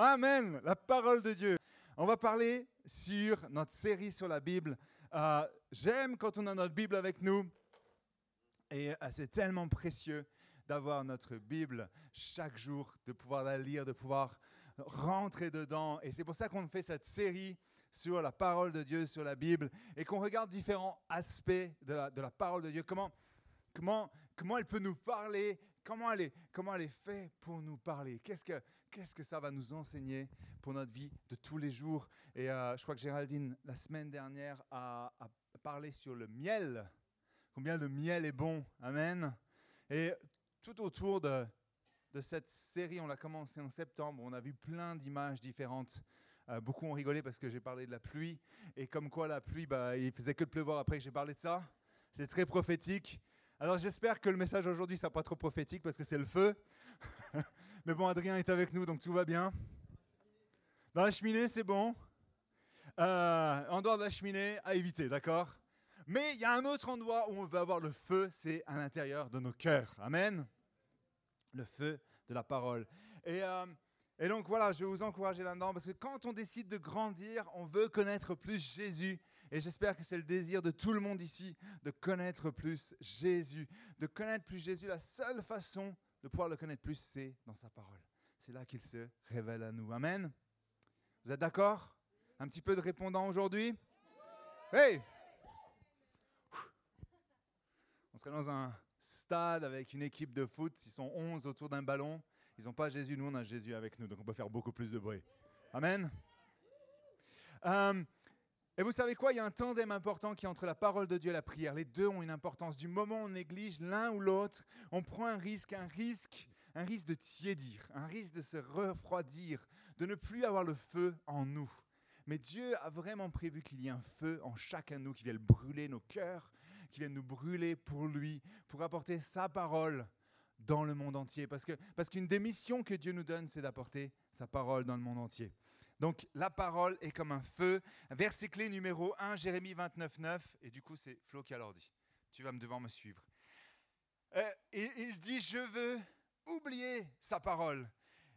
Amen, la parole de Dieu. On va parler sur notre série sur la Bible. Euh, j'aime quand on a notre Bible avec nous. Et euh, c'est tellement précieux d'avoir notre Bible chaque jour, de pouvoir la lire, de pouvoir rentrer dedans. Et c'est pour ça qu'on fait cette série sur la parole de Dieu, sur la Bible, et qu'on regarde différents aspects de la, de la parole de Dieu. Comment, comment, comment elle peut nous parler, comment elle est, comment elle est faite pour nous parler? Qu'est-ce que, qu'est-ce que ça va nous enseigner pour notre vie de tous les jours? Et euh, je crois que Géraldine, la semaine dernière, a, parlé sur le miel, combien le miel est bon. Amen. Et tout autour de, de cette série, on l'a commencé en septembre, on a vu plein d'images différentes. Euh, beaucoup ont rigolé parce que j'ai parlé de la pluie. Et comme quoi la pluie, bah, il faisait que de pleuvoir après que j'ai parlé de ça. C'est très prophétique. Alors j'espère que le message aujourd'hui ne sera pas trop prophétique parce que c'est le feu. Mais bon, Adrien est avec nous, donc tout va bien. Dans la cheminée, c'est bon. Euh, en dehors de la cheminée, à éviter, d'accord? Mais il y a un autre endroit où on veut avoir le feu, c'est à l'intérieur de nos cœurs. Amen. Le feu de la parole. Et, euh, et donc voilà, je vais vous encourager là-dedans parce que quand on décide de grandir, on veut connaître plus Jésus. Et j'espère que c'est le désir de tout le monde ici de connaître plus Jésus. De connaître plus Jésus, la seule façon de pouvoir le connaître plus, c'est dans sa parole. C'est là qu'il se révèle à nous. Amen. Vous êtes d'accord? Un petit peu de répondant aujourd'hui? Hey On serait dans un stade avec une équipe de foot, ils sont 11 autour d'un ballon. Ils n'ont pas Jésus, nous on a Jésus avec nous, donc on peut faire beaucoup plus de bruit. Amen. Euh, et vous savez quoi? Il y a un tandem important qui est entre la parole de Dieu et la prière. Les deux ont une importance. Du moment où on néglige l'un ou l'autre, on prend un risque, un risque, un risque de tiédir, un risque de se refroidir, de ne plus avoir le feu en nous. Mais Dieu a vraiment prévu qu'il y ait un feu en chacun de nous qui vienne brûler nos cœurs, qui vienne nous brûler pour lui, pour apporter sa parole dans le monde entier. Parce que parce qu'une des missions que Dieu nous donne, c'est d'apporter sa parole dans le monde entier. Donc la parole est comme un feu. Verset clé numéro 1, Jérémie 29, 9. Et du coup, c'est Flo qui a l'ordi. Tu vas me devoir me suivre. Euh, il dit, je veux oublier sa parole.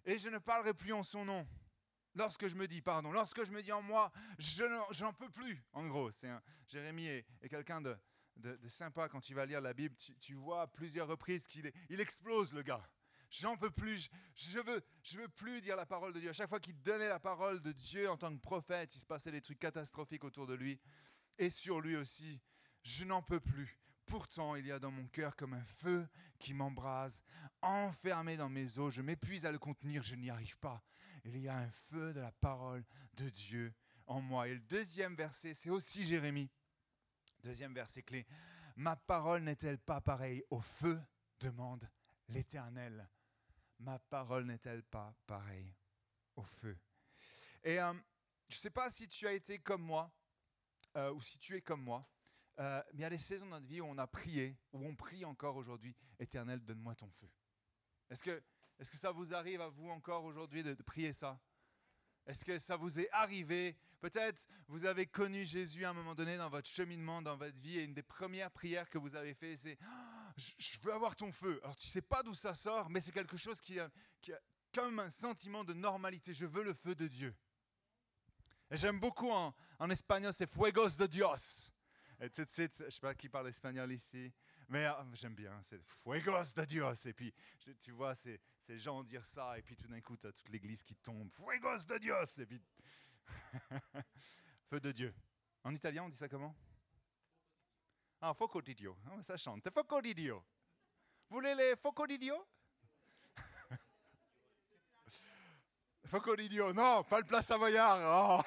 Et je ne parlerai plus en son nom. Lorsque je me dis, pardon, lorsque je me dis en moi, je n'en peux plus, en gros. C'est Jérémie est, quelqu'un de, de, sympa quand tu vas lire la Bible. Tu, vois à plusieurs reprises qu'il il explose, le gars. J'en peux plus, je veux, je veux plus dire la parole de Dieu. À chaque fois qu'il donnait la parole de Dieu en tant que prophète, il se passait des trucs catastrophiques autour de lui et sur lui aussi. Je n'en peux plus. Pourtant, il y a dans mon cœur comme un feu qui m'embrase, enfermé dans mes os. Je m'épuise à le contenir, je n'y arrive pas. Il y a un feu de la parole de Dieu en moi. Et le deuxième verset, c'est aussi Jérémie. Deuxième verset clé. Ma parole n'est-elle pas pareille au feu? demande l'Éternel. Ma parole n'est-elle pas pareille au feu? Et euh, je ne sais pas si tu as été comme moi, euh, ou si tu es comme moi, euh, mais il y a des saisons dans notre vie où on a prié, où on prie encore aujourd'hui, Éternel, donne-moi ton feu. Est-ce que, est que ça vous arrive à vous encore aujourd'hui de, de prier ça? Est-ce que ça vous est arrivé? Peut-être vous avez connu Jésus à un moment donné dans votre cheminement, dans votre vie, et une des premières prières que vous avez fait, c'est oh, je veux avoir ton feu. Alors tu sais pas d'où ça sort, mais c'est quelque chose qui a, comme un sentiment de normalité. Je veux le feu de Dieu. Et j'aime beaucoup en, espagnol, c'est fuegos de Dios. Et tout de suite, je ne sais pas qui parle espagnol ici, mais euh, j'aime bien, c'est fuegos de Dios. Et puis, je, tu vois, ces, ces gens dire ça, et puis tout d'un coup, tu as toute l'église qui tombe. Fuegos de Dios. Et puis, feu de Dieu. En italien, on dit ça comment? Ah, foco di Dio. Oh, ça chante. Foco di Dio. Vous voulez les foco di Dio Foco di Dio. Non, pas le plat savoyard. Oh.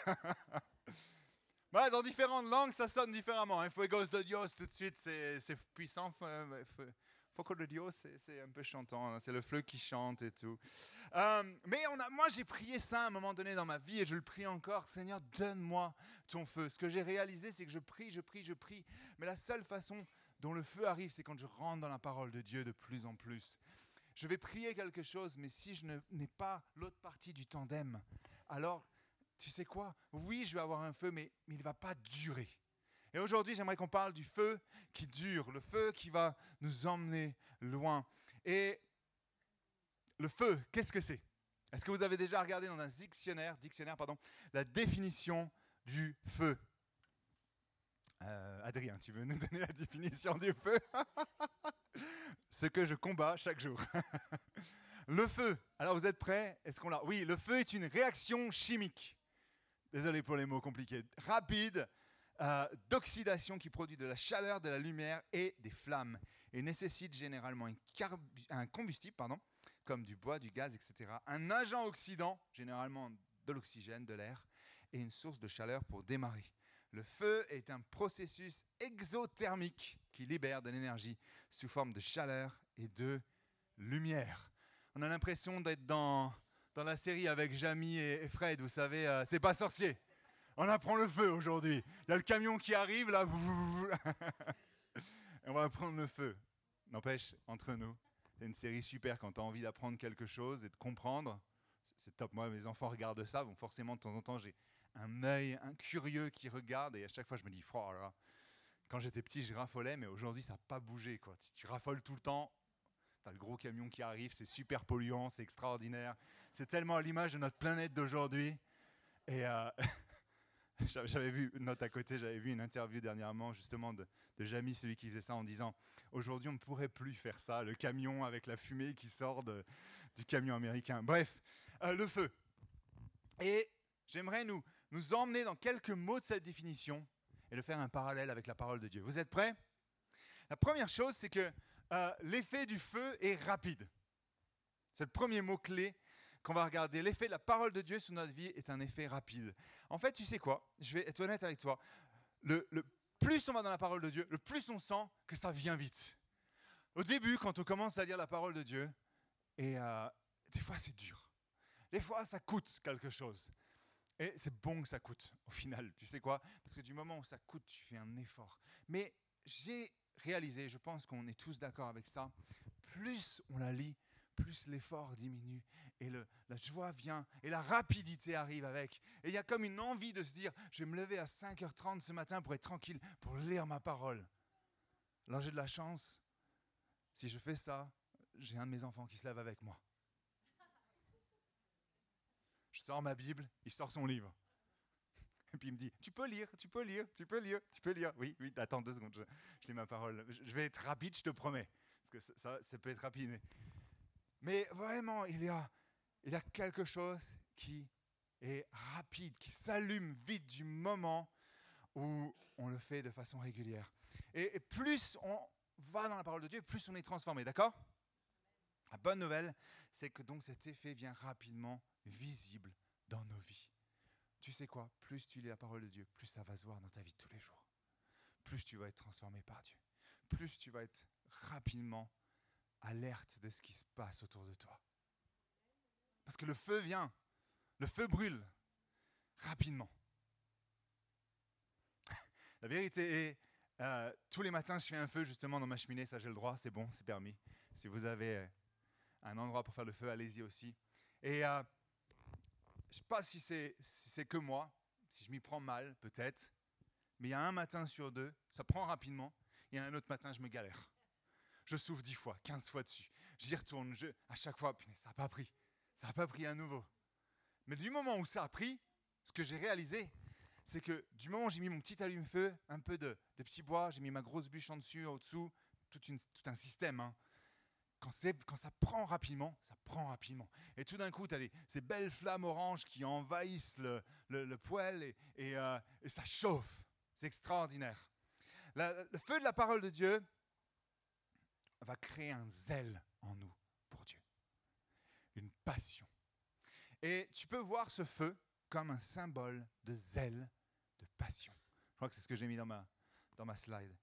Ouais, dans différentes langues, ça sonne différemment. Hein. Fuegos de Dios, tout de suite, c'est puissant. Foco de Dios, c'est un peu chantant. Hein. C'est le fleu qui chante et tout. Euh, mais a, moi, j'ai prié ça à un moment donné dans ma vie et je le prie encore. Seigneur, donne-moi ton feu. Ce que j'ai réalisé, c'est que je prie, je prie, je prie. Mais la seule façon dont le feu arrive, c'est quand je rentre dans la parole de Dieu de plus en plus. Je vais prier quelque chose, mais si je n'ai pas l'autre partie du tandem, alors tu sais quoi? Oui, je vais avoir un feu, mais il ne va pas durer. Et aujourd'hui, j'aimerais qu'on parle du feu qui dure, le feu qui va nous emmener loin. Et le feu, qu'est-ce que c'est? Est-ce que vous avez déjà regardé dans un dictionnaire, dictionnaire pardon, la définition du feu? Euh, Adrien, tu veux nous donner la définition du feu? Ce que je combats chaque jour. le feu. Alors vous êtes prêts? Est-ce qu'on l'a? Oui, le feu est une réaction chimique. Désolé pour les mots compliqués. Rapide, euh, d'oxydation qui produit de la chaleur, de la lumière et des flammes et nécessite généralement un, combustible, pardon, comme du bois, du gaz, etc. Un agent oxydant, généralement de l'oxygène, de l'air, et une source de chaleur pour démarrer. Le feu est un processus exothermique qui libère de l'énergie sous forme de chaleur et de lumière. On a l'impression d'être dans, dans la série avec Jamie et, Fred, vous savez, euh, c'est pas sorcier. On apprend le feu aujourd'hui. Il y a le camion qui arrive là. on va apprendre le feu. N'empêche, entre nous, c'est une série super quand tu as envie d'apprendre quelque chose et de comprendre. C'est top. Moi, mes enfants regardent ça. Donc forcément, de temps en temps, j'ai un œil, un curieux qui regarde. Et à chaque fois, je me dis, oh quand j'étais petit, je raffolais, mais aujourd'hui, ça n'a pas bougé. Quoi. Si tu raffoles tout le temps, tu le gros camion qui arrive, c'est super polluant, c'est extraordinaire. C'est tellement à l'image de notre planète d'aujourd'hui. Et euh, J'avais vu, note à côté, j'avais vu une interview dernièrement justement de, de Jamie, celui qui faisait ça, en disant Aujourd'hui, on ne pourrait plus faire ça, le camion avec la fumée qui sort du camion américain. Bref, euh, le feu. Et j'aimerais nous, nous emmener dans quelques mots de cette définition et le faire un parallèle avec la parole de Dieu. Vous êtes prêts? La première chose, c'est que euh, l'effet du feu est rapide. C'est le premier mot-clé qu'on va regarder. L'effet de la parole de Dieu sur notre vie est un effet rapide. En fait, tu sais quoi? Je vais être honnête avec toi. Le, plus on va dans la parole de Dieu, le plus on sent que ça vient vite. Au début, quand on commence à lire la parole de Dieu, et euh, des fois c'est dur. Des fois ça coûte quelque chose. Et c'est bon que ça coûte au final. Tu sais quoi? Parce que du moment où ça coûte, tu fais un effort. Mais j'ai réalisé, je pense qu'on est tous d'accord avec ça, plus on la lit, plus l'effort diminue et la joie vient et la rapidité arrive avec. Et il y a comme une envie de se dire, je vais me lever à 5h30 ce matin pour être tranquille, pour lire ma parole. Alors j'ai de la chance. Si je fais ça, j'ai un de mes enfants qui se lève avec moi. Je sors ma Bible, il sort son livre. Et puis il me dit, tu peux lire, tu peux lire, tu peux lire, tu peux lire. Oui, oui, attends deux secondes, je, lis ma parole. Je vais être rapide, je te promets. Parce que ça, ça peut être rapide. Mais vraiment, il y a, il y a quelque chose qui est rapide, qui s'allume vite du moment où on le fait de façon régulière. Et, plus on va dans la parole de Dieu, plus on est transformé, d'accord? La bonne nouvelle, c'est que donc cet effet vient rapidement visible dans nos vies. Tu sais quoi? Plus tu lis la parole de Dieu, plus ça va se voir dans ta vie tous les jours. Plus tu vas être transformé par Dieu. Plus tu vas être rapidement alerte de ce qui se passe autour de toi. Parce que le feu vient, le feu brûle rapidement. La vérité est, euh, tous les matins, je fais un feu justement dans ma cheminée, ça j'ai le droit, c'est bon, c'est permis. Si vous avez euh, un endroit pour faire le feu, allez-y aussi. Et euh, je ne sais pas si c'est que moi, si je m'y prends mal, peut-être, mais il y a un matin sur deux, ça prend rapidement, et un autre matin, je me galère je souffre dix fois, quinze fois dessus. J'y retourne, je, à chaque fois, ça n'a pas pris. Ça n'a pas pris à nouveau. Mais du moment où ça a pris, ce que j'ai réalisé, c'est que du moment où j'ai mis mon petit allume-feu, un peu de, petits bois, j'ai mis ma grosse bûche en dessus, au-dessous, tout, un système. Hein. Quand, ça prend rapidement, ça prend rapidement. Et tout d'un coup, tu as ces belles flammes oranges qui envahissent le, le, poêle euh, et, ça chauffe. C'est extraordinaire. le feu de la parole de Dieu, va créer un zèle en nous pour Dieu, une passion. Et tu peux voir ce feu comme un symbole de zèle, de passion. Je crois que c'est ce que j'ai mis dans ma, dans ma slide.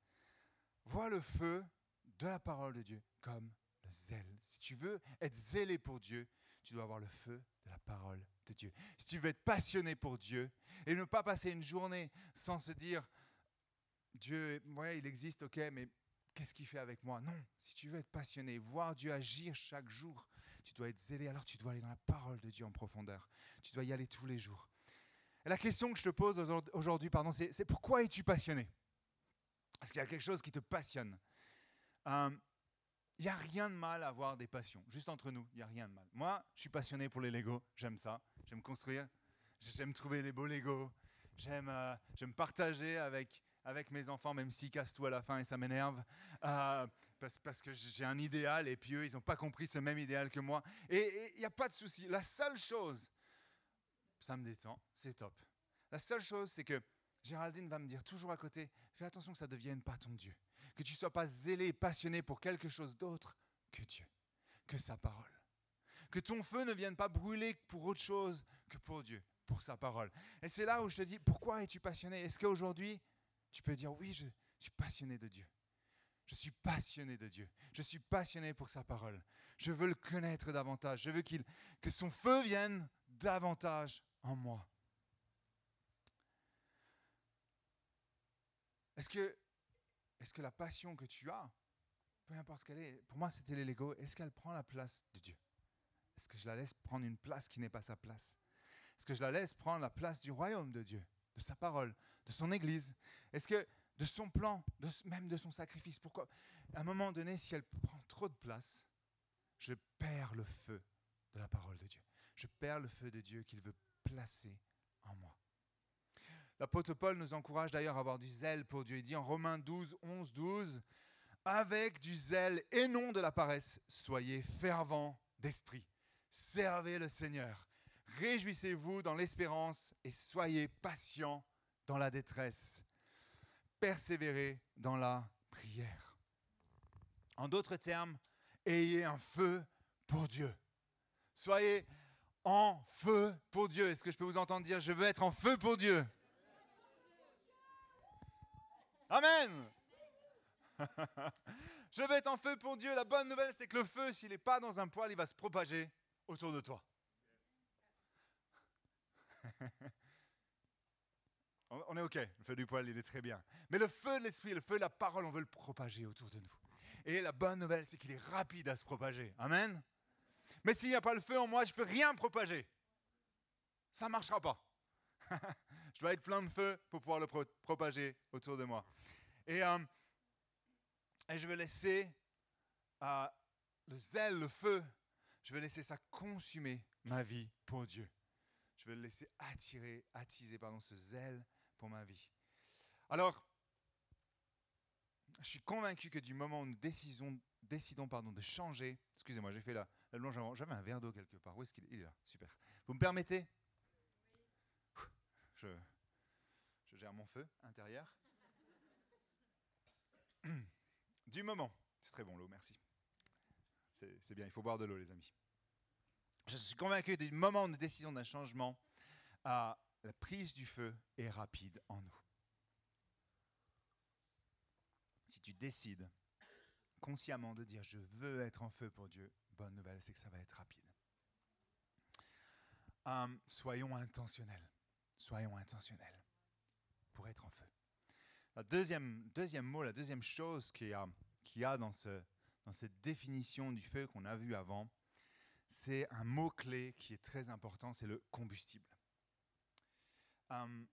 Vois le feu de la parole de Dieu comme le zèle. Si tu veux être zélé pour Dieu, tu dois avoir le feu de la parole de Dieu. Si tu veux être passionné pour Dieu et ne pas passer une journée sans se dire, Dieu, ouais, il existe, ok, mais qu'est-ce qu'il fait avec moi? Non, si tu veux être passionné, voir Dieu agir chaque jour, tu dois être zélé, alors tu dois aller dans la parole de Dieu en profondeur. Tu dois y aller tous les jours. Et la question que je te pose aujourd'hui, pardon, c'est pourquoi es-tu passionné? Est-ce qu'il y a quelque chose qui te passionne? Euh, il n'y a rien de mal à avoir des passions. Juste entre nous, il n'y a rien de mal. Moi, je suis passionné pour les Legos. J'aime ça. J'aime construire. J'aime trouver les beaux Legos. J'aime euh, j'aime partager avec, avec mes enfants, même s'ils cassent tout à la fin et ça m'énerve. Euh, parce, que j'ai un idéal et puis eux, ils n'ont pas compris ce même idéal que moi. Et il n'y a pas de souci. La seule chose, ça me détend, c'est top. La seule chose, c'est que Géraldine va me dire toujours à côté, fais attention que ça ne devienne pas ton Dieu. Que tu ne sois pas zélé et passionné pour quelque chose d'autre que Dieu, que sa parole. Que ton feu ne vienne pas brûler pour autre chose que pour Dieu, pour sa parole. Et c'est là où je te dis, pourquoi es-tu passionné? Est-ce qu'aujourd'hui, tu peux dire, oui, je suis passionné de Dieu? Je suis passionné de Dieu. Je suis passionné pour sa parole. Je veux le connaître davantage. Je veux qu'il, que son feu vienne davantage en moi. Est-ce que, est que la passion que tu as, peu importe ce qu'elle est, pour moi c'était Lego, est-ce qu'elle prend la place de Dieu? Est-ce que je la laisse prendre une place qui n'est pas sa place? Est-ce que je la laisse prendre la place du royaume de Dieu, de sa parole, de son Église? Est-ce que de son plan, même de son sacrifice. Pourquoi? À un moment donné, si elle prend trop de place, je perds le feu de la parole de Dieu. Je perds le feu de Dieu qu'il veut placer en moi. L'apôtre Paul nous encourage d'ailleurs à avoir du zèle pour Dieu. Il dit en Romains 12, 11, 12, avec du zèle et non de la paresse, soyez fervents d'esprit. Servez le Seigneur. Réjouissez-vous dans l'espérance et soyez patients dans la détresse persévérer dans la prière. En d'autres termes, ayez un feu pour Dieu. Soyez en feu pour Dieu. Est-ce que je peux vous entendre dire, je veux être en feu pour Dieu? Amen. je veux être en feu pour Dieu. La bonne nouvelle, c'est que le feu, s'il n'est pas dans un poêle, il va se propager autour de toi. On est OK, le feu du poêle, il est très bien. Mais le feu de l'esprit, le feu de la parole, on veut le propager autour de nous. Et la bonne nouvelle, c'est qu'il est rapide à se propager. Amen. Mais s'il n'y a pas le feu en moi, je ne peux rien propager. Ça ne marchera pas. je dois être plein de feu pour pouvoir le propager autour de moi. Et, euh, je veux laisser euh, le zèle, le feu, je veux laisser ça consumer ma vie pour Dieu. Je veux le laisser attirer, attiser pardon, ce zèle ma vie. Alors, je suis convaincu que du moment où nous décidons, décidons pardon, de changer, excusez-moi, j'ai fait la, la avant, j'avais un verre d'eau quelque part. Où est-ce qu'il est? Là, super. Vous me permettez? Je, gère mon feu intérieur. Du moment, c'est très bon l'eau, merci. C'est bien, il faut boire de l'eau, les amis. Je suis convaincu que du moment où nous décidons d'un changement, à la prise du feu est rapide en nous. Si tu décides consciemment de dire je veux être en feu pour Dieu, bonne nouvelle, c'est que ça va être rapide. Hum, soyons intentionnels. Soyons intentionnels pour être en feu. Le deuxième, mot, la deuxième chose qu'il y a, dans, dans cette définition du feu qu'on a vu avant, c'est un mot-clé qui est très important, c'est le combustible. Hum,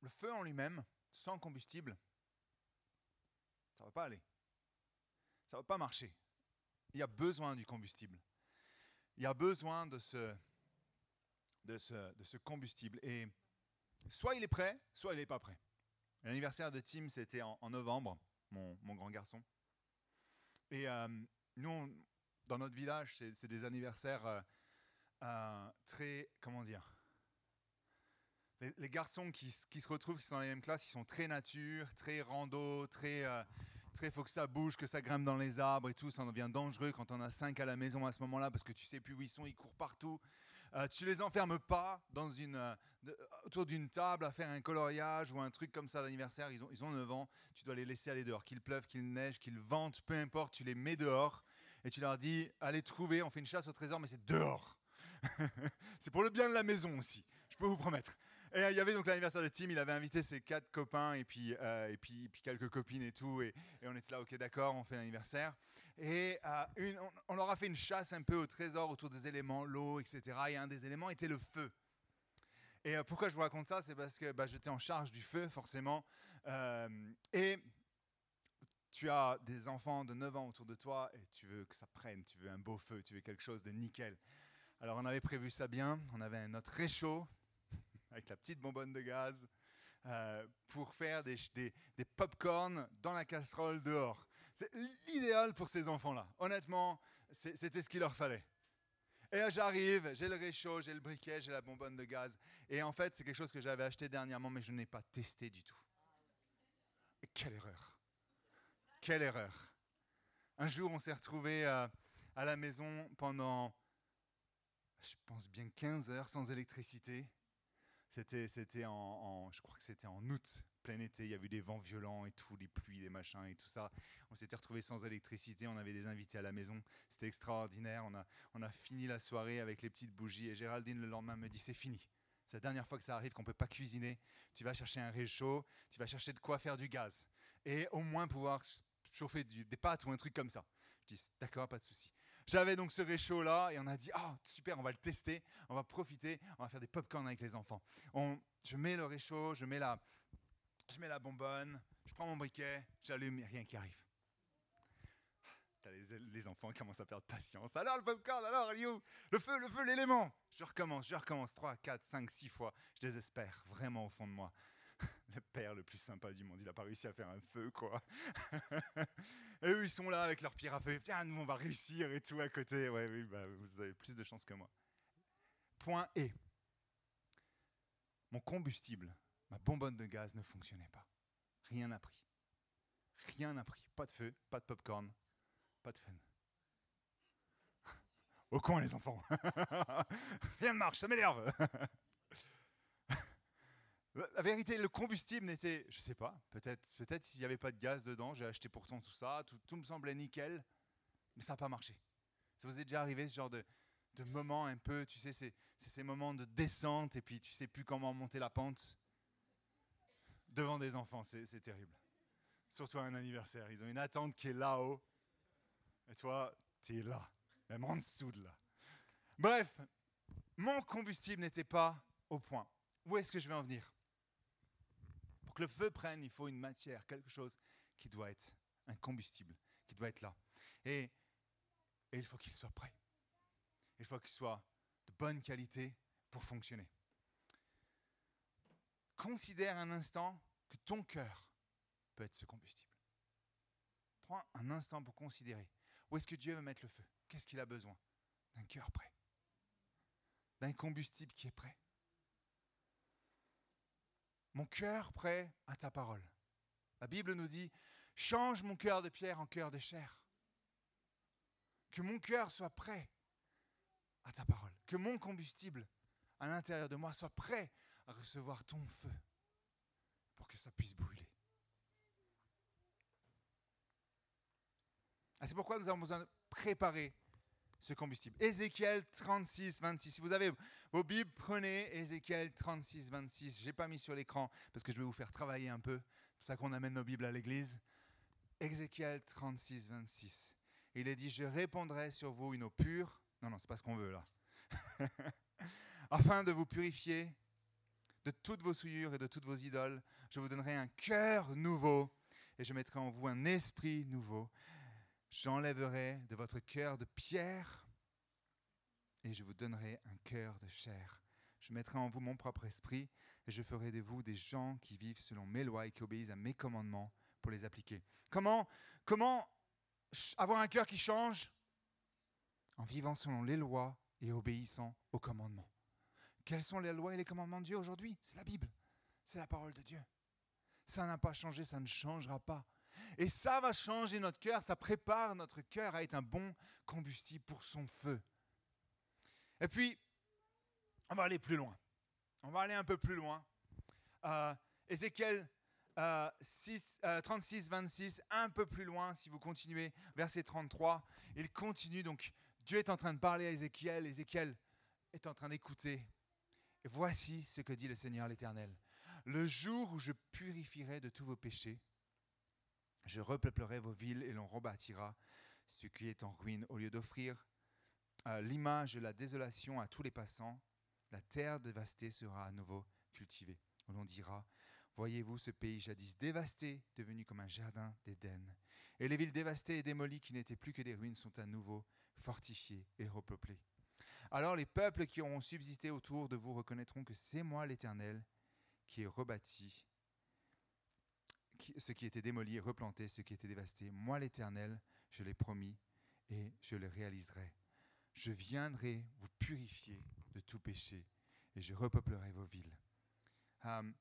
le feu en lui-même, sans combustible, ça ne va pas aller. Ça ne va pas marcher. Il y a besoin du combustible. Il y a besoin de ce, de ce, de ce combustible. Et soit il est prêt, soit il n'est pas prêt. L'anniversaire de Tim, c'était en, novembre, mon, grand garçon. Et hum, nous, dans notre village, c'est des anniversaires euh, euh, très, comment dire, les, garçons qui, se retrouvent, qui sont dans la même classe, ils sont très nature, très rando, très, euh, très faut que ça bouge, que ça grimpe dans les arbres et tout. Ça devient dangereux quand on a cinq à la maison à ce moment-là parce que tu sais plus où ils sont, ils courent partout. Euh, tu les enfermes pas euh, autour d'une table à faire un coloriage ou un truc comme ça à l'anniversaire. Ils ont, ils ont 9 ans. Tu dois les laisser aller dehors. Qu'il pleuve, qu'il neige, qu'il vente, peu importe, tu les mets dehors et tu leur dis allez trouver, on fait une chasse au trésor, mais c'est dehors. c'est pour le bien de la maison aussi, je peux vous promettre. Et il y avait donc l'anniversaire de Tim, il avait invité ses quatre copains et puis, euh, et puis, quelques copines et tout. Et, on était là, ok, d'accord, on fait l'anniversaire. Et euh, on, leur a fait une chasse un peu au trésor autour des éléments, l'eau, etc. Et un des éléments était le feu. Et euh, pourquoi je vous raconte ça? C'est parce que bah, j'étais en charge du feu, forcément. et tu as des enfants de 9 ans autour de toi et tu veux que ça prenne, tu veux un beau feu, tu veux quelque chose de nickel. Alors on avait prévu ça bien, on avait notre réchaud avec la petite bonbonne de gaz euh, pour faire des, des, des pop-corn dans la casserole dehors. C'est l'idéal pour ces enfants-là. Honnêtement, c'était ce qu'il leur fallait. Et là, j'arrive, j'ai le réchaud, j'ai le briquet, j'ai la bonbonne de gaz. Et en fait, c'est quelque chose que j'avais acheté dernièrement, mais je n'ai pas testé du tout. Quelle erreur. Quelle erreur. Un jour, on s'est retrouvé euh, à la maison pendant, je pense bien 15 heures sans électricité. C'était, c'était en, je crois que c'était en août, plein été. Il y a eu des vents violents et tout, les pluies, les machins et tout ça. On s'était retrouvé sans électricité. On avait des invités à la maison. C'était extraordinaire. On a, on a fini la soirée avec les petites bougies. Et Géraldine le lendemain me dit c'est fini. C'est la dernière fois que ça arrive qu'on peut pas cuisiner. Tu vas chercher un réchaud. Tu vas chercher de quoi faire du gaz et au moins pouvoir chauffer des pâtes ou un truc comme ça. Je dis d'accord, pas de souci. J'avais donc ce réchaud là et on a dit ah super, on va le tester, on va profiter, on va faire des pop-corn avec les enfants. Je mets le réchaud, je mets la, bonbonne, je prends mon briquet, j'allume et rien qui arrive. Les, enfants commencent à perdre patience. Alors le popcorn, alors Le feu, le feu, l'élément. Je recommence, je recommence 3, 4, 5, 6 fois. Je désespère vraiment au fond de moi. le père le plus sympa du monde, il n'a pas réussi à faire un feu, quoi. et eux, ils sont là avec leur pierre à feu. Tiens, nous, on va réussir et tout à côté. Ouais, oui, bah, vous avez plus de chance que moi. Point et mon combustible, ma bonbonne de gaz ne fonctionnait pas. Rien n'a pris. Rien n'a pris. Pas de feu, pas de popcorn, pas de fun. Au coin, les enfants. Rien ne marche, ça m'énerve. La vérité, le combustible n'était, je sais pas, peut-être peut-être s'il n'y avait pas de gaz dedans, j'ai acheté pourtant tout ça, tout, me semblait nickel, mais ça n'a pas marché. Ça vous est déjà arrivé ce genre de, de moment un peu, tu sais, c'est ces moments de descente et puis tu sais plus comment monter la pente devant des enfants, c'est terrible. Surtout à un anniversaire, ils ont une attente qui est là-haut et toi, tu es là, même en dessous de là. Bref, mon combustible n'était pas au point. Où est-ce que je vais en venir? Le feu prenne, il faut une matière, quelque chose qui doit être un combustible, qui doit être là. Et, il faut qu'il soit prêt. Il faut qu'il soit de bonne qualité pour fonctionner. Considère un instant que ton cœur peut être ce combustible. Prends un instant pour considérer où est-ce que Dieu veut mettre le feu? Qu'est-ce qu'il a besoin? D'un cœur prêt. D'un combustible qui est prêt mon cœur prêt à ta parole. La Bible nous dit, change mon cœur de pierre en cœur de chair. Que mon cœur soit prêt à ta parole. Que mon combustible à l'intérieur de moi soit prêt à recevoir ton feu pour que ça puisse brûler. Ah, c'est pourquoi nous avons besoin de préparer ce combustible. Ézéchiel 36, 26. Si vous avez vos Bibles, prenez Ézéchiel 36, 26. Je n'ai pas mis sur l'écran parce que je vais vous faire travailler un peu. C'est pour ça qu'on amène nos Bibles à l'église. Ézéchiel 36, 26. Il est dit, je répondrai sur vous une eau pure. Non, non, c'est pas ce qu'on veut là. Afin de vous purifier de toutes vos souillures et de toutes vos idoles, je vous donnerai un cœur nouveau et je mettrai en vous un esprit nouveau. J'enlèverai de votre cœur de pierre et je vous donnerai un cœur de chair. Je mettrai en vous mon propre esprit et je ferai de vous des gens qui vivent selon mes lois et qui obéissent à mes commandements pour les appliquer. Comment, comment avoir un cœur qui change? En vivant selon les lois et obéissant aux commandements. Quelles sont les lois et les commandements de Dieu aujourd'hui? C'est la Bible, c'est la parole de Dieu. Ça n'a pas changé, ça ne changera pas. Et ça va changer notre cœur, ça prépare notre cœur à être un bon combustible pour son feu. Et puis, on va aller plus loin. On va aller un peu plus loin. Euh, Ézéchiel 36, 26, euh, un peu plus loin, si vous continuez, verset 33, il continue, donc Dieu est en train de parler à Ézéchiel, Ézéchiel est en train d'écouter. Et voici ce que dit le Seigneur l'Éternel. Le jour où je purifierai de tous vos péchés, je repeuplerai vos villes et l'on rebâtira ce qui est en ruine. Au lieu d'offrir euh, l'image de la désolation à tous les passants, la terre dévastée sera à nouveau cultivée. On l'on dira, voyez-vous ce pays jadis dévasté, devenu comme un jardin d'Éden. Et les villes dévastées et démolies qui n'étaient plus que des ruines sont à nouveau fortifiées et repeuplées. Alors les peuples qui auront subsisté autour de vous reconnaîtront que c'est moi l'Éternel qui ai rebâti ce qui était démoli et replanté, ce qui était dévasté. Moi l'Éternel, je l'ai promis et je le réaliserai. Je viendrai vous purifier de tout péché et je repeuplerai vos villes. Hum,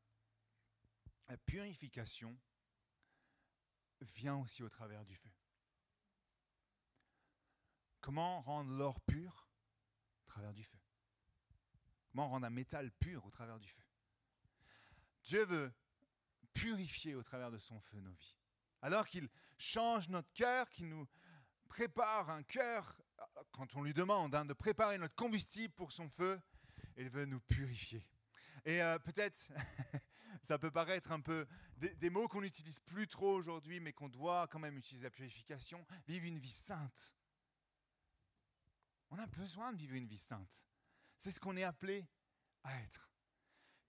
la purification vient aussi au travers du feu. Comment rendre l'or pur Au travers du feu? Comment rendre un métal pur au travers du feu? Dieu veut purifier au travers de son feu nos vies. Alors qu'il change notre cœur, qu'il nous prépare un cœur, quand on lui demande hein, de préparer notre combustible pour son feu, il veut nous purifier. Et euh, peut-être, ça peut paraître un peu des, mots qu'on n'utilise plus trop aujourd'hui, mais qu'on doit quand même utiliser la purification, vivre une vie sainte. On a besoin de vivre une vie sainte. C'est ce qu'on est appelé à être.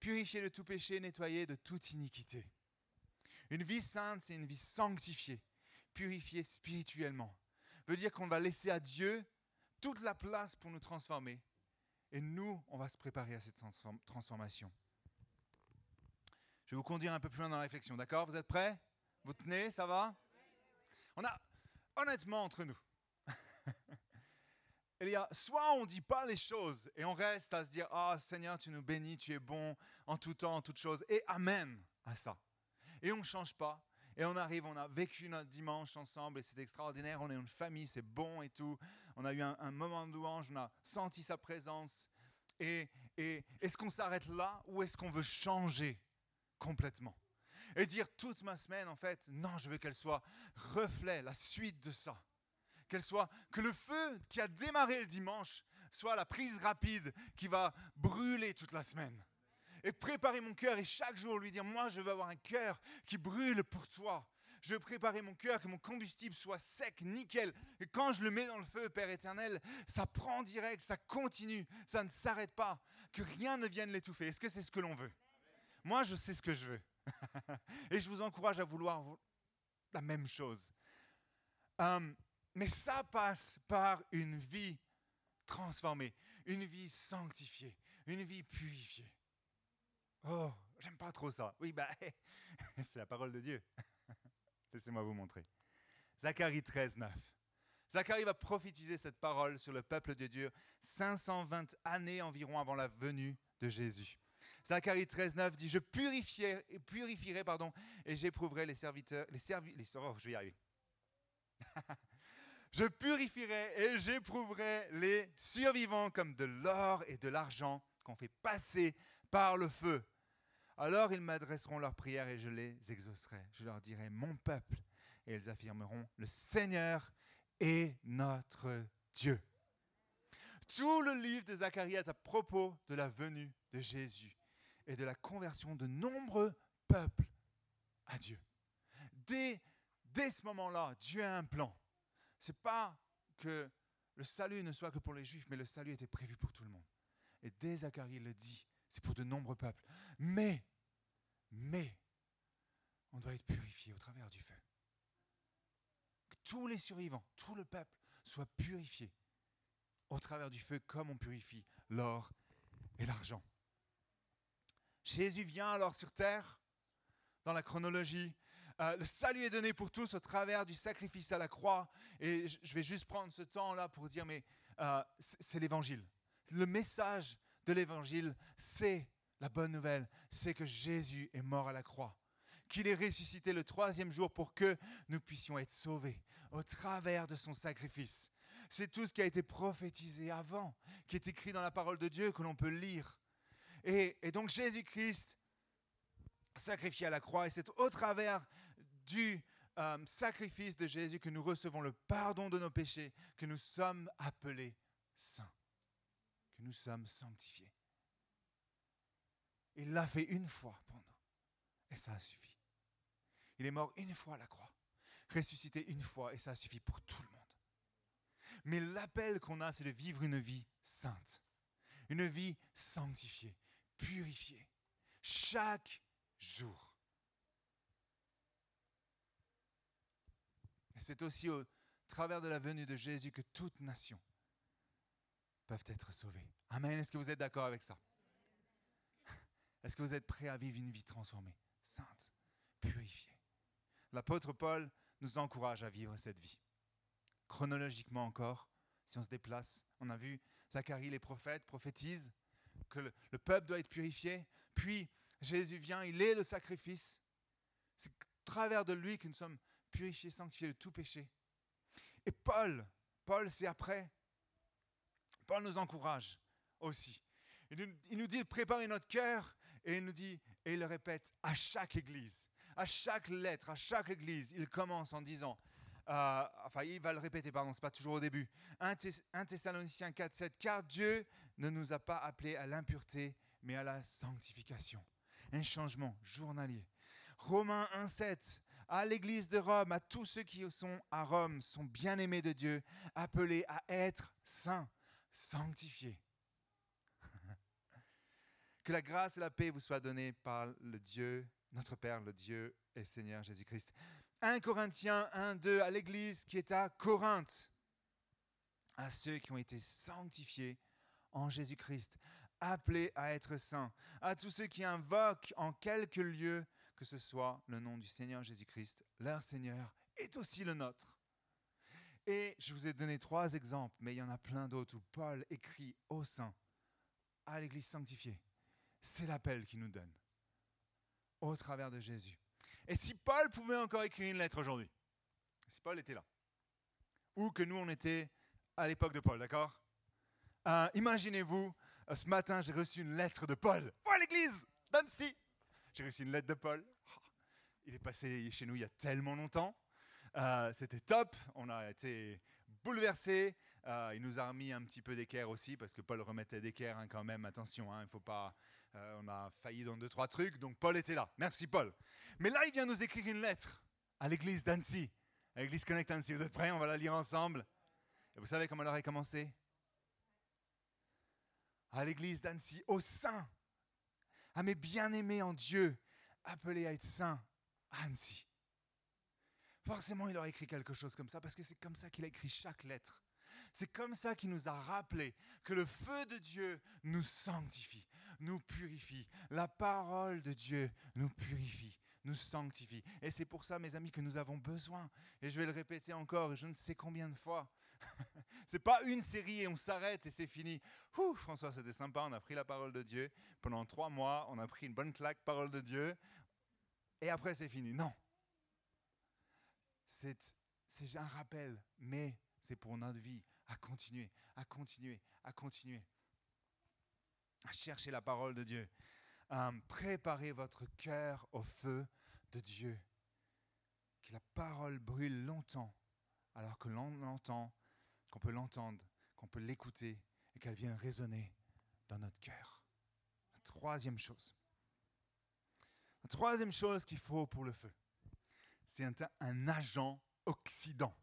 Purifier de tout péché, nettoyer de toute iniquité. Une vie sainte, c'est une vie sanctifiée, purifiée spirituellement. Veut dire qu'on va laisser à Dieu toute la place pour nous transformer. Et nous, on va se préparer à cette transformation. Je vais vous conduire un peu plus loin dans la réflexion, d'accord? Vous êtes prêts? Vous tenez, ça va? On a, honnêtement, entre nous, il y a, soit on ne dit pas les choses et on reste à se dire Ah Seigneur, tu nous bénis, tu es bon en tout temps, en toutes choses, et Amen à ça. Et on ne change pas. Et on arrive, on a vécu notre dimanche ensemble et c'est extraordinaire, on est une famille, c'est bon et tout. On a eu un, moment de louange, on a senti sa présence. Et, et est-ce qu'on s'arrête là ou est-ce qu'on veut changer complètement? Et dire toute ma semaine, en fait, non, je veux qu'elle soit reflet, la suite de ça qu'elle soit, que le feu qui a démarré le dimanche soit la prise rapide qui va brûler toute la semaine. Et préparer mon cœur et chaque jour lui dire, moi je veux avoir un cœur qui brûle pour toi. Je veux préparer mon cœur, que mon combustible soit sec, nickel. Et quand je le mets dans le feu, Père éternel, ça prend direct, ça continue, ça ne s'arrête pas. Que rien ne vienne l'étouffer. Est-ce que c'est ce que l'on veut? Moi, je sais ce que je veux. et je vous encourage à vouloir la même chose. Hum, mais ça passe par une vie transformée, une vie sanctifiée, une vie purifiée. Oh, j'aime pas trop ça. Oui, bah, c'est la parole de Dieu. Laissez-moi vous montrer. Zacharie 13, 9. Zacharie va prophétiser cette parole sur le peuple de Dieu 520 années environ avant la venue de Jésus. Zacharie 13, 9 dit Je purifierai, purifierai pardon, et j'éprouverai les serviteurs, oh, je vais y arriver. Je purifierai et j'éprouverai les survivants comme de l'or et de l'argent qu'on fait passer par le feu. Alors ils m'adresseront leurs prières et je les exaucerai. Je leur dirai mon peuple et ils affirmeront le Seigneur est notre Dieu. Tout le livre de Zacharie est à propos de la venue de Jésus et de la conversion de nombreux peuples à Dieu. Dès, dès ce moment-là, Dieu a un plan c'est pas que le salut ne soit que pour les Juifs, mais le salut était prévu pour tout le monde. Et dès Zacharie le dit, c'est pour de nombreux peuples. Mais, mais, on doit être purifié au travers du feu. Que tous les survivants, tout le peuple soit purifié au travers du feu comme on purifie l'or et l'argent. Jésus vient alors sur terre, dans la chronologie, euh, le salut est donné pour tous au travers du sacrifice à la croix. Et je vais juste prendre ce temps-là pour dire, mais euh, c'est l'évangile. Le message de l'évangile, c'est la bonne nouvelle, c'est que Jésus est mort à la croix, qu'il est ressuscité le troisième jour pour que nous puissions être sauvés au travers de son sacrifice. C'est tout ce qui a été prophétisé avant, qui est écrit dans la parole de Dieu, que l'on peut lire. Et, et donc Jésus-Christ sacrifié à la croix, et c'est au travers du euh, sacrifice de Jésus que nous recevons le pardon de nos péchés, que nous sommes appelés saints, que nous sommes sanctifiés. Il l'a fait une fois pour nous, et ça a suffi. Il est mort une fois à la croix, ressuscité une fois, et ça a suffi pour tout le monde. Mais l'appel qu'on a, c'est de vivre une vie sainte, une vie sanctifiée, purifiée, chaque jour. C'est aussi au travers de la venue de Jésus que toutes nations peuvent être sauvées. Amen. Est-ce que vous êtes d'accord avec ça? Est-ce que vous êtes prêts à vivre une vie transformée, sainte, purifiée? L'apôtre Paul nous encourage à vivre cette vie. Chronologiquement encore, si on se déplace, on a vu Zacharie, les prophètes, prophétisent que le, le peuple doit être purifié. Puis Jésus vient, il est le sacrifice. C'est au travers de lui que nous sommes purifiés, sanctifiés de tout péché. Et Paul, Paul c'est après. Paul nous encourage aussi. Il nous, il nous dit de préparer notre cœur et il nous dit, et il le répète à chaque église, à chaque lettre, à chaque église, il commence en disant, euh, enfin il va le répéter, pardon, c'est pas toujours au début, 1 Thessaloniciens 4, 7, car Dieu ne nous a pas appelés à l'impureté, mais à la sanctification. Un changement journalier. Romains 1, 7, à l'église de Rome, à tous ceux qui sont à Rome, sont bien-aimés de Dieu, appelés à être saints, sanctifiés. que la grâce et la paix vous soient données par le Dieu, notre Père, le Dieu et Seigneur Jésus-Christ. 1 Corinthiens 1, 2, à l'église qui est à Corinthe, à ceux qui ont été sanctifiés en Jésus-Christ, appelés à être saints, à tous ceux qui invoquent en quelque lieu que ce soit le nom du Seigneur Jésus-Christ, leur Seigneur, est aussi le nôtre. Et je vous ai donné trois exemples, mais il y en a plein d'autres où Paul écrit aux saints, à l'Église sanctifiée. C'est l'appel qu'il nous donne au travers de Jésus. Et si Paul pouvait encore écrire une lettre aujourd'hui, si Paul était là, ou que nous on était à l'époque de Paul, d'accord? Euh, Imaginez-vous, euh, ce matin j'ai reçu une lettre de Paul. Oh l'église d'Annecy J'ai reçu une lettre de Paul. Oh, il est passé chez nous il y a tellement longtemps. Euh, C'était top, on a été bouleversés. Euh, il nous a remis un petit peu d'équerre aussi, parce que Paul remettait d'équerre hein, quand même. Attention, hein, il faut pas. Euh, on a failli dans deux, trois trucs, donc Paul était là. Merci Paul. Mais là, il vient nous écrire une lettre à l'église d'Annecy, à l'église Connect Annecy. Vous êtes prêts? On va la lire ensemble. Vous savez comment elle aurait commencé? À l'église d'Annecy, aux saints, à mes bien-aimés en Dieu, appelés à être saints Annecy. Forcément, il aurait écrit quelque chose comme ça, parce que c'est comme ça qu'il a écrit chaque lettre. C'est comme ça qu'il nous a rappelé que le feu de Dieu nous sanctifie, nous purifie. La parole de Dieu nous purifie, nous sanctifie. Et c'est pour ça, mes amis, que nous avons besoin. Et je vais le répéter encore, je ne sais combien de fois. c'est pas une série et on s'arrête et c'est fini. François, c'était sympa, on a pris la parole de Dieu. Pendant trois mois, on a pris une bonne claque, parole de Dieu. Et après, c'est fini. Non. C'est, un rappel, mais c'est pour notre vie, à continuer, à continuer, à continuer, à chercher la parole de Dieu. à préparez votre cœur au feu de Dieu. Que la parole brûle longtemps, alors que l'on l'entend, qu'on peut l'entendre, qu'on peut l'écouter et qu'elle vienne résonner dans notre cœur. La troisième chose. La troisième chose qu'il faut pour le feu, c'est un, agent oxydant.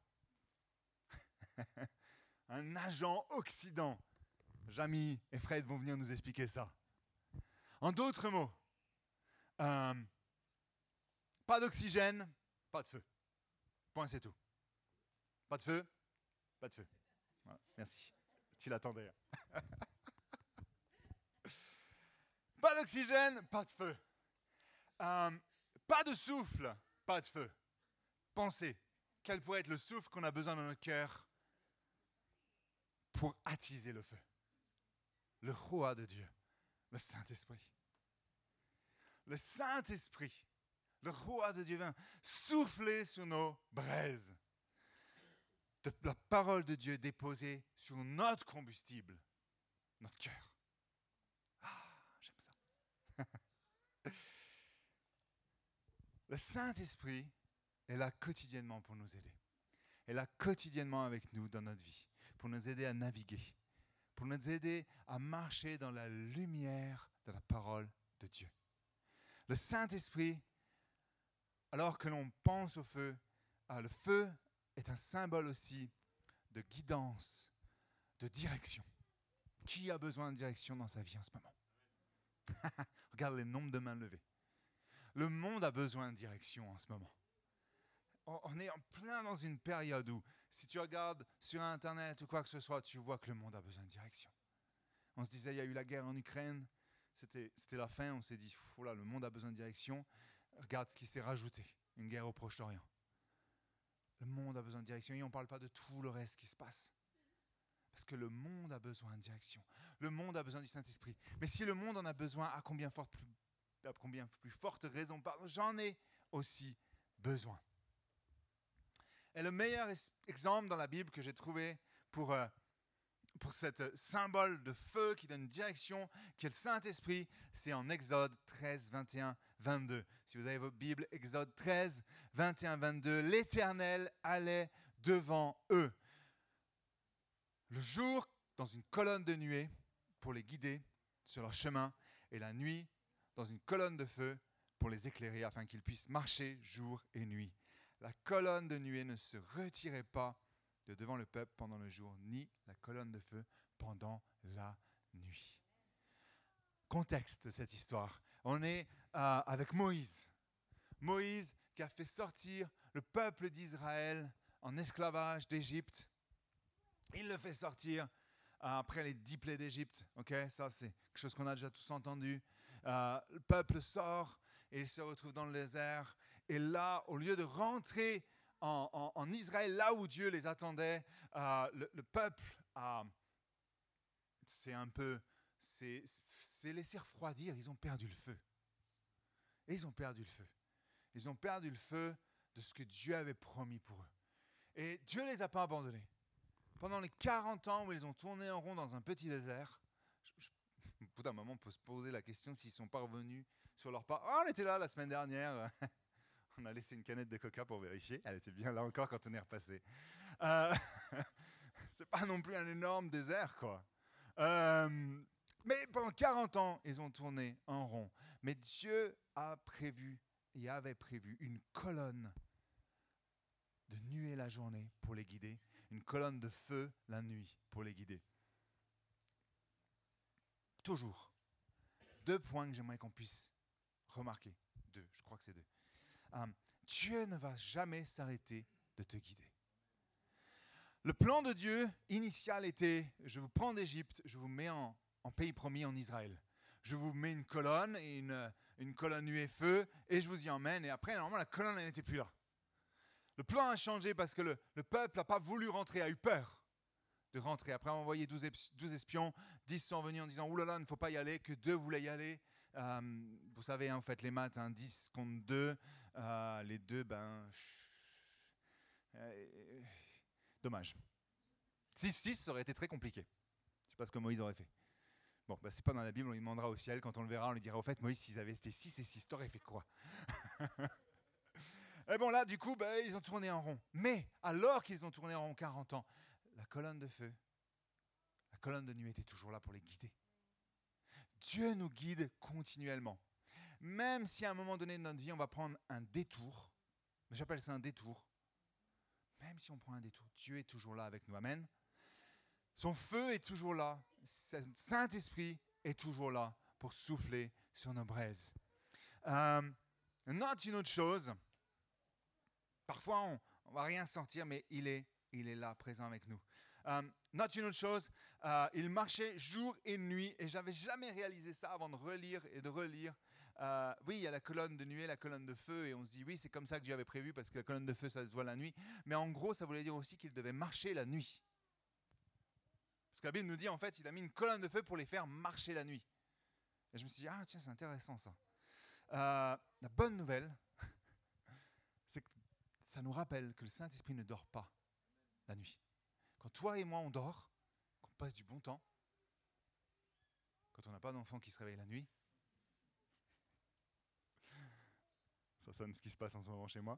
un agent oxydant. Jamy et Fred vont venir nous expliquer ça. En d'autres mots, euh, pas d'oxygène, pas de feu. Point, c'est tout. Pas de feu, pas de feu. Merci. Tu l'attendais. hein. pas d'oxygène, pas de feu. Euh, pas de souffle, pas de feu. Pensez, quel pourrait être le souffle qu'on a besoin dans notre cœur pour attiser le feu? Le roi de Dieu, le Saint-Esprit. Le Saint-Esprit, le roi de Dieu vient souffler sur nos braises. La parole de Dieu déposée sur notre combustible, notre cœur. Ah, j'aime ça. le Saint-Esprit est là quotidiennement pour nous aider. Elle est là quotidiennement avec nous dans notre vie, pour nous aider à naviguer, pour nous aider à marcher dans la lumière de la parole de Dieu. Le Saint-Esprit, alors que l'on pense au feu, ah, le feu est un symbole aussi de guidance, de direction. Qui a besoin de direction dans sa vie en ce moment? Regarde les nombres de mains levées. Le monde a besoin de direction en ce moment. on est en plein dans une période où, si tu regardes sur Internet ou quoi que ce soit, tu vois que le monde a besoin de direction. On se disait, il y a eu la guerre en Ukraine, c'était la fin, on s'est dit, voilà, le monde a besoin de direction. Regarde ce qui s'est rajouté, une guerre au Proche-Orient. Le monde a besoin de direction et on ne parle pas de tout le reste qui se passe. Parce que le monde a besoin de direction. Le monde a besoin du Saint-Esprit. Mais si le monde en a besoin, à combien, forte, à combien plus forte raison, j'en ai aussi besoin. Et le meilleur exemple dans la Bible que j'ai trouvé pour, euh, pour ce symbole de feu qui donne direction, qui est le Saint-Esprit, c'est en Exode 13, 21, 22. Si vous avez votre Bible, Exode 13, 21, 22, l'Éternel allait devant eux. Le jour, dans une colonne de nuée, pour les guider sur leur chemin, et la nuit, dans une colonne de feu, pour les éclairer, afin qu'ils puissent marcher jour et nuit la colonne de nuée ne se retirait pas de devant le peuple pendant le jour, ni la colonne de feu pendant la nuit. Contexte de cette histoire. On est euh, avec Moïse. Moïse qui a fait sortir le peuple d'Israël en esclavage d'Égypte. Il le fait sortir euh, après les dix plaies d'Égypte. Ça c'est quelque chose qu'on a déjà tous entendu. Euh, le peuple sort et il se retrouve dans le désert. Et là, au lieu de rentrer en, Israël, là où Dieu les attendait, euh, le, peuple c'est un peu, c'est laissé refroidir. Ils ont perdu le feu. Ils ont perdu le feu. Ils ont perdu le feu de ce que Dieu avait promis pour eux. Et Dieu ne les a pas abandonnés. Pendant les 40 ans où ils ont tourné en rond dans un petit désert, au bout d'un moment, on peut se poser la question s'ils sont parvenus sur leur pas. Oh, on était là la semaine dernière. On a laissé une canette de coca pour vérifier. Elle était bien là encore quand on est repassé. Euh, c'est pas non plus un énorme désert, quoi. Euh, mais pendant 40 ans, ils ont tourné en rond. Mais Dieu a prévu, et avait prévu une colonne de nuée la journée pour les guider, une colonne de feu la nuit pour les guider. Toujours. Deux points que j'aimerais qu'on puisse remarquer. Deux, je crois que c'est deux. Euh, Dieu ne va jamais s'arrêter de te guider. Le plan de Dieu initial était, je vous prends d'Égypte, je vous mets en, pays promis en Israël. Je vous mets une colonne, et une, colonne nuée feu, et je vous y emmène. Et après, normalement, la colonne n'était plus là. Le plan a changé parce que le, peuple n'a pas voulu rentrer, a eu peur de rentrer. Après avoir envoyé 12, espions, 10 sont venus en disant, oulala, il ne faut pas y aller, que deux voulaient y aller. Euh, vous savez, en fait, les maths, 10 hein, contre 2, euh, les deux, ben. Euh, dommage. 6-6, ça aurait été très compliqué. Je ne sais pas ce que Moïse aurait fait. Bon, ben, c'est pas dans la Bible, on lui demandera au ciel, quand on le verra, on lui dira au fait, Moïse, s'ils avaient été 6 et 6, t'aurais fait quoi? Et bon, là, du coup, ben, ils ont tourné en rond. Mais, alors qu'ils ont tourné en rond 40 ans, la colonne de feu, la colonne de nuit était toujours là pour les guider. Dieu nous guide continuellement. Même si à un moment donné de notre vie, on va prendre un détour, j'appelle ça un détour, même si on prend un détour, Dieu est toujours là avec nous. Amen. Son feu est toujours là. Saint-Esprit est toujours là pour souffler sur nos braises. Euh, note une autre chose. Parfois, on ne va rien sentir, mais il est, il est là, présent avec nous. Euh, note une autre chose. Euh, il marchait jour et nuit, et j'avais jamais réalisé ça avant de relire et de relire euh, oui, il y a la colonne de nuée, la colonne de feu, et on se dit, oui, c'est comme ça que Dieu avait prévu, parce que la colonne de feu, ça se voit la nuit. Mais en gros, ça voulait dire aussi qu'il devait marcher la nuit. Parce que la Bible nous dit, en fait, il a mis une colonne de feu pour les faire marcher la nuit. Et je me suis dit, ah tiens, c'est intéressant ça. Euh, la bonne nouvelle, c'est que ça nous rappelle que le Saint-Esprit ne dort pas la nuit. Quand toi et moi, on dort, qu'on passe du bon temps, quand on n'a pas d'enfant qui se réveille la nuit, ça sonne ce qui se passe en ce moment chez moi.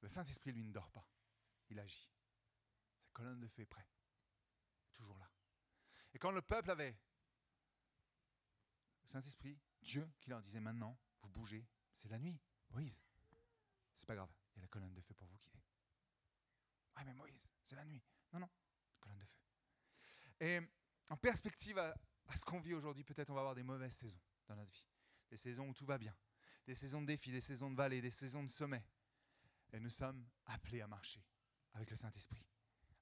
Le Saint-Esprit, lui, ne dort pas. Il agit. Sa colonne de feu est prête. Toujours là. Et quand le peuple avait le Saint-Esprit, Dieu qui leur disait maintenant, vous bougez, c'est la nuit. Moïse, c'est pas grave, il y a la colonne de feu pour vous guider. Ah mais Moïse, c'est la nuit. Non, non, colonne de feu. Et en perspective à, à ce qu'on vit aujourd'hui, peut-être on va avoir des mauvaises saisons dans notre vie. Des saisons où tout va bien des saisons de défis, des saisons de vallée, des saisons de sommet. Et nous sommes appelés à marcher avec le Saint-Esprit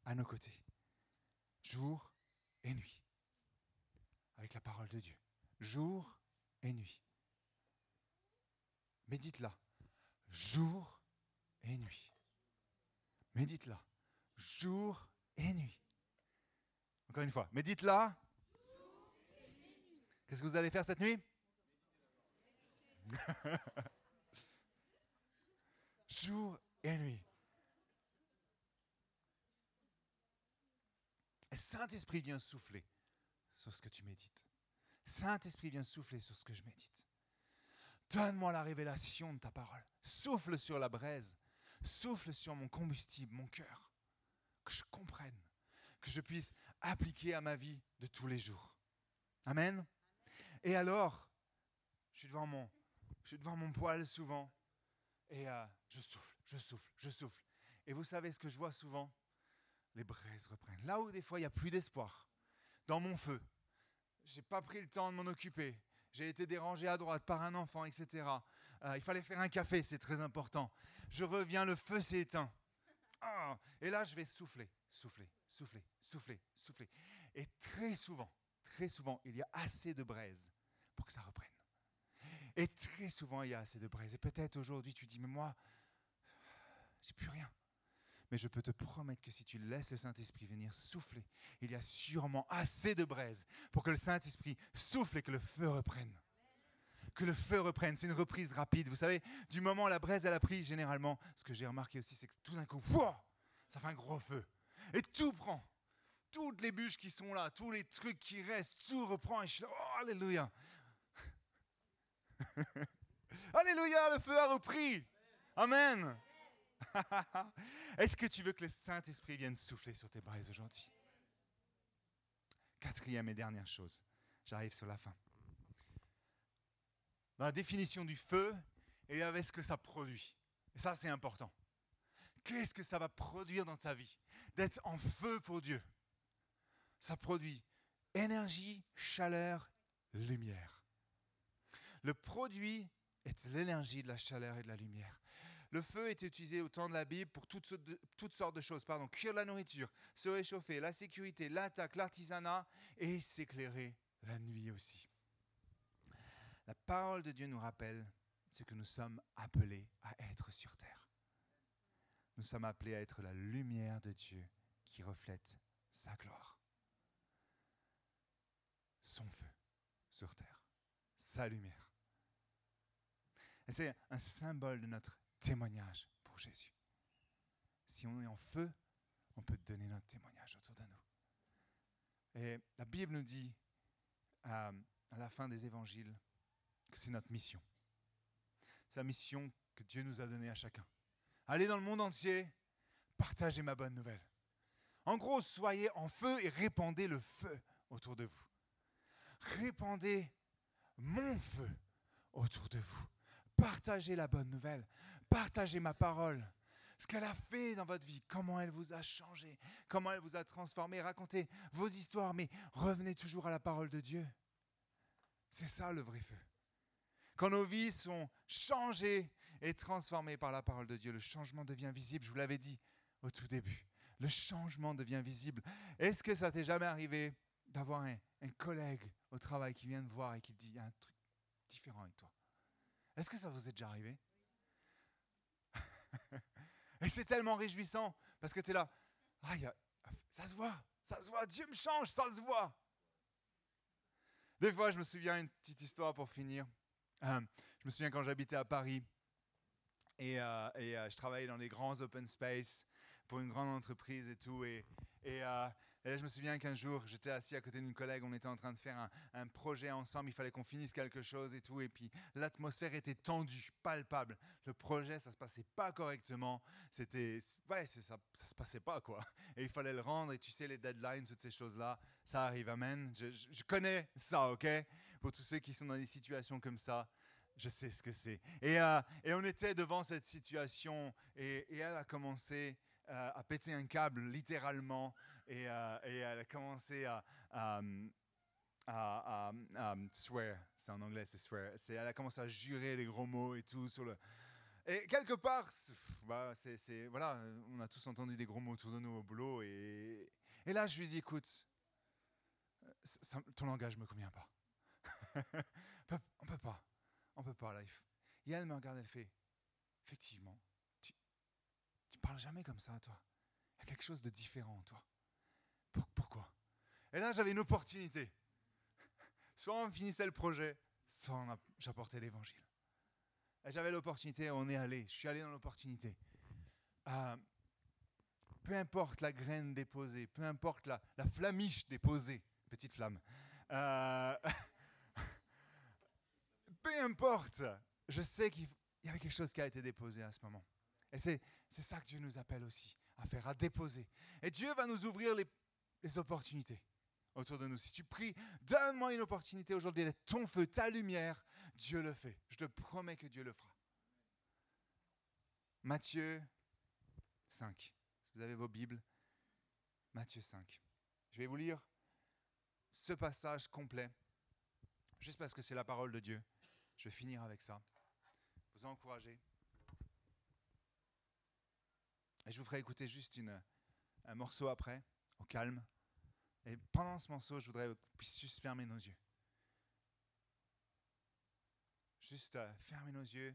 à nos côtés, jour et nuit, avec la parole de Dieu, jour et nuit. Médite-la, jour et nuit. Médite-la, jour et nuit. Encore une fois, médite-la. Qu'est-ce que vous allez faire cette nuit? Jour et nuit. Et Saint-Esprit vient souffler sur ce que tu médites. Saint-Esprit vient souffler sur ce que je médite. Donne-moi la révélation de ta parole. Souffle sur la braise. Souffle sur mon combustible, mon cœur. Que je comprenne. Que je puisse appliquer à ma vie de tous les jours. Amen. Et alors, je suis devant mon, je suis devant mon poêle souvent. Et euh, je souffle, je souffle, je souffle. Et vous savez ce que je vois souvent? Les braises reprennent. Là où des fois il n'y a plus d'espoir, dans mon feu, j'ai pas pris le temps de m'en occuper. J'ai été dérangé à droite par un enfant, etc. Euh, il fallait faire un café, c'est très important. Je reviens, le feu s'est éteint. Ah, et là, je vais souffler, souffler, souffler, souffler, souffler. Et très souvent, très souvent, il y a assez de braise pour que ça reprenne. Et très souvent, il y a assez de braise. Et peut-être aujourd'hui, tu dis, mais moi, j'ai plus rien. Mais je peux te promettre que si tu laisses le Saint-Esprit venir souffler, il y a sûrement assez de braise pour que le Saint-Esprit souffle et que le feu reprenne. Que le feu reprenne. C'est une reprise rapide. Vous savez, du moment où la braise elle a pris, généralement, ce que j'ai remarqué aussi, c'est que tout d'un coup, ça fait un gros feu. Et tout prend. Toutes les bûches qui sont là, tous les trucs qui restent, tout reprend. Et je suis oh, alléluia. alléluia, le feu a repris. Amen. Est-ce que tu veux que le Saint-Esprit vienne souffler sur tes braises aujourd'hui? Quatrième et dernière chose, j'arrive sur la fin. Dans la définition du feu, il y avait ce que ça produit. Et ça, c'est important. Qu'est-ce que ça va produire dans ta vie? D'être en feu pour Dieu. Ça produit énergie, chaleur, lumière. Le produit est l'énergie, de la chaleur et de la lumière. Le feu était utilisé au temps de la Bible pour toutes sortes de, choses. Pardon, cuire la nourriture, se réchauffer, la sécurité, l'attaque, l'artisanat et s'éclairer la nuit aussi. La parole de Dieu nous rappelle ce que nous sommes appelés à être sur terre. Nous sommes appelés à être la lumière de Dieu qui reflète sa gloire. Son feu sur terre, sa lumière. Et c'est un symbole de notre témoignage pour Jésus. Si on est en feu, on peut donner notre témoignage autour de nous. Et la Bible nous dit euh, à la fin des évangiles que c'est notre mission. C'est la mission que Dieu nous a donnée à chacun. Allez dans le monde entier, partagez ma bonne nouvelle. En gros, soyez en feu et répandez le feu autour de vous. Répandez mon feu autour de vous. Partagez la bonne nouvelle. Partagez ma parole. Ce qu'elle a fait dans votre vie, comment elle vous a changé, comment elle vous a transformé. Racontez vos histoires, mais revenez toujours à la parole de Dieu. C'est ça le vrai feu. Quand nos vies sont changées et transformées par la parole de Dieu, le changement devient visible. Je vous l'avais dit au tout début. Le changement devient visible. Est-ce que ça t'est jamais arrivé d'avoir un, un, collègue au travail qui vient te voir et qui te dit il y a un truc différent avec toi? Est-ce que ça vous est déjà arrivé? Et c'est tellement réjouissant parce que tu es là. Ah, ça se voit, ça se voit. Dieu me change, ça se voit. Des fois, je me souviens une petite histoire pour finir. Euh, je me souviens quand j'habitais à Paris et, euh, euh, je travaillais dans les grands open space pour une grande entreprise et tout. Et, et là, je me souviens qu'un jour, j'étais assis à côté d'une collègue, on était en train de faire un, projet ensemble, il fallait qu'on finisse quelque chose et tout, et puis l'atmosphère était tendue, palpable. Le projet, ça se passait pas correctement, c'était, ouais, ça, ça se passait pas quoi. Et il fallait le rendre, et tu sais, les deadlines, toutes ces choses-là, ça arrive, amen. Je, connais ça, ok? Pour tous ceux qui sont dans des situations comme ça, je sais ce que c'est. Et, euh, on était devant cette situation, et, et elle a commencé euh, à péter un câble, littéralement. Euh, et, elle a commencé à, à, swear, c'est en anglais, c'est swear. elle a commencé à jurer les gros mots et tout sur le. Et quelque part, bah, c'est, voilà, on a tous entendu des gros mots autour de nous au boulot. Et, là, je lui dis, écoute, ton langage ne me convient pas. on peut pas. On peut pas, là. Et elle me regarde, elle fait, effectivement, tu, tu parles jamais comme ça, toi. Il y a quelque chose de différent, toi. Pourquoi? Et là, j'avais une opportunité. Soit on finissait le projet, soit j'apportais l'évangile. Et j'avais l'opportunité, on est allé. Je suis allé dans l'opportunité. Euh, peu importe la graine déposée, peu importe la, la flamiche déposée, petite flamme. Euh, peu importe, je sais qu'il y avait quelque chose qui a été déposé à ce moment. Et c'est ça que Dieu nous appelle aussi à faire, à déposer. Et Dieu va nous ouvrir les, les opportunités autour de nous. Si tu pries, donne-moi une opportunité aujourd'hui d'être ton feu, ta lumière, Dieu le fait. Je te promets que Dieu le fera. Matthieu 5. Si vous avez vos Bibles, Matthieu 5. Je vais vous lire ce passage complet, juste parce que c'est la parole de Dieu. Je vais finir avec ça. Vous encourager. Et je vous ferai écouter juste un morceau après, au calme. Et pendant ce morceau, je voudrais qu'on puisse juste fermer nos yeux. Juste euh, fermer nos yeux,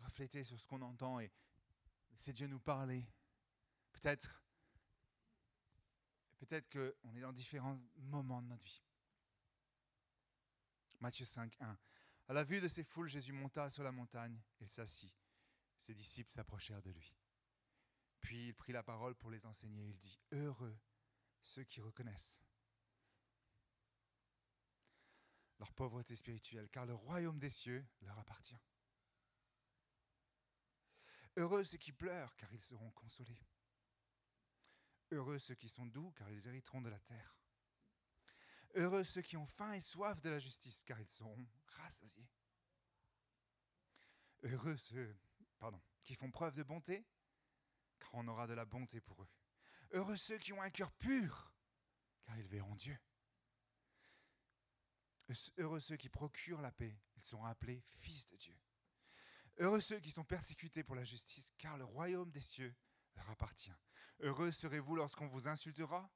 refléter sur ce qu'on entend et laisser Dieu nous parler. Peut-être peut-être qu'on est dans différents moments de notre vie. Matthieu 5, 1. À la vue de ces foules, Jésus monta sur la montagne, il s'assit. Ses disciples s'approchèrent de lui. Puis il prit la parole pour les enseigner. Il dit, Heureux ceux qui reconnaissent leur pauvreté spirituelle, car le royaume des cieux leur appartient. Heureux ceux qui pleurent, car ils seront consolés. Heureux ceux qui sont doux, car ils hériteront de la terre. Heureux ceux qui ont faim et soif de la justice, car ils seront rassasiés. Heureux ceux pardon, qui font preuve de bonté, car on aura de la bonté pour eux. Heureux ceux qui ont un cœur pur, car ils verront Dieu. Heureux ceux qui procurent la paix, ils seront appelés fils de Dieu. Heureux ceux qui sont persécutés pour la justice, car le royaume des cieux leur appartient. Heureux serez-vous lorsqu'on vous insultera,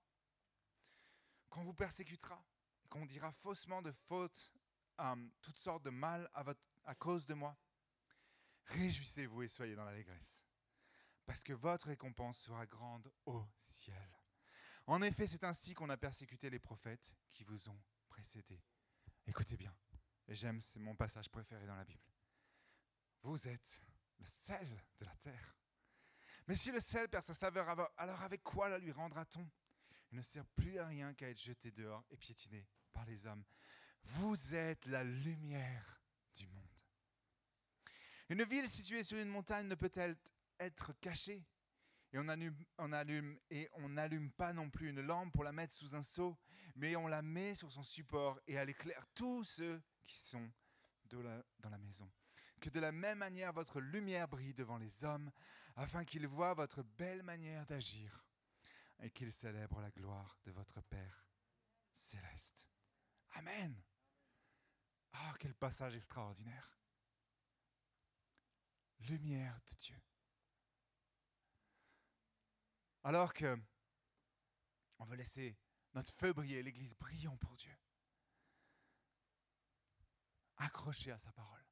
qu'on vous persécutera, qu'on dira faussement de fautes, euh, toutes sortes de mal à, à cause de moi. Réjouissez-vous et soyez dans l'allégresse, parce que votre récompense sera grande au ciel. En effet, c'est ainsi qu'on a persécuté les prophètes qui vous ont précédés. Écoutez bien, et j'aime, c'est mon passage préféré dans la Bible. Vous êtes le sel de la terre. Mais si le sel perd sa saveur, alors avec quoi la lui rendra-t-on? Il ne sert plus à rien qu'à être jeté dehors et piétiné par les hommes. Vous êtes la lumière du monde. Une ville située sur une montagne ne peut-elle être cachée et on allume, et on n'allume pas non plus une lampe pour la mettre sous un seau, mais on la met sur son support et elle éclaire tous ceux qui sont dans la maison. Que de la même manière votre lumière brille devant les hommes, afin qu'ils voient votre belle manière d'agir et qu'ils célèbrent la gloire de votre Père céleste. Amen. Ah, quel passage extraordinaire. Lumière de Dieu. Alors que on veut laisser notre feu briller, l'Église brillons pour Dieu. Accroché à sa parole,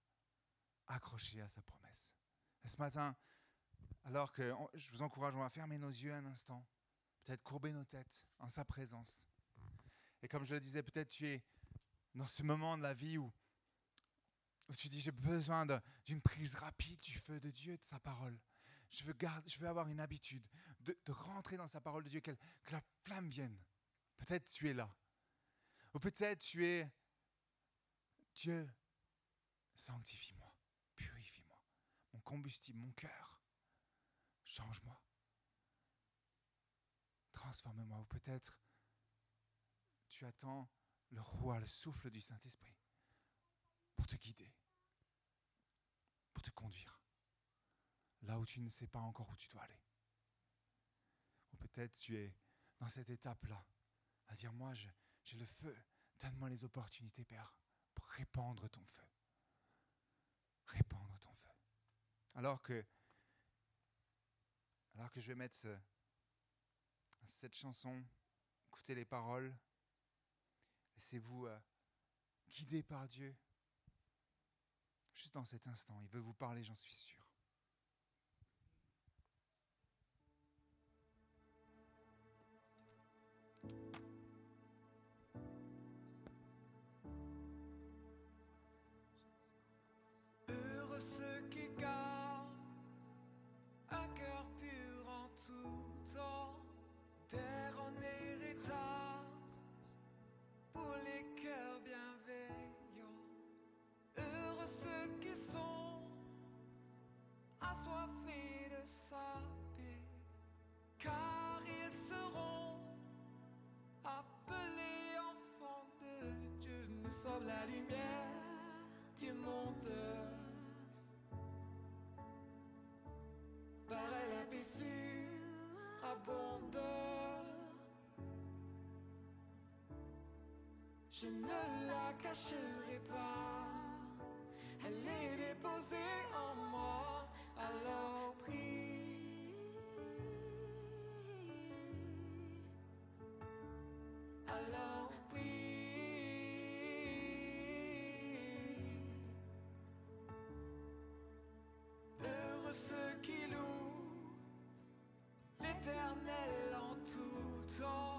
accroché à sa promesse. Et ce matin, alors que je vous encourage, à fermer nos yeux un instant, peut-être courber nos têtes en sa présence. Et comme je le disais, peut-être tu es dans ce moment de la vie où, tu dis j'ai besoin d'une prise rapide du feu de Dieu, de sa parole. Je veux, garder, je veux avoir une habitude de, rentrer dans sa parole de Dieu, que la flamme vienne. Peut-être tu es là. Ou peut-être tu es Dieu, sanctifie-moi, purifie-moi, mon combustible, mon cœur. Change-moi. Transforme-moi. Ou peut-être tu attends le roi, le souffle du Saint-Esprit pour te guider, pour te conduire là où tu ne sais pas encore où tu dois aller. Peut-être tu es dans cette étape-là, à dire, moi, j'ai le feu, donne-moi les opportunités, Père, pour répandre ton feu. Répandre ton feu. Alors que, alors que je vais mettre ce- cette chanson, écoutez les paroles, laissez-vous euh, guider par Dieu. Juste dans cet instant, il veut vous parler, j'en suis sûr. Je ne la cacherai pas. Elle est déposée en moi. Alors prie. Alors prie. Heureux ceux qui louent l'éternel en tout temps.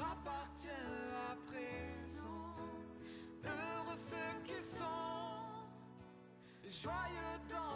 Appartient à présent. Heureux ceux qui sont joyeux dans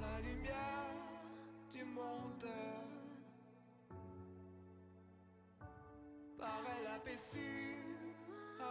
La lumière du monde. Pareil la paix surabonde.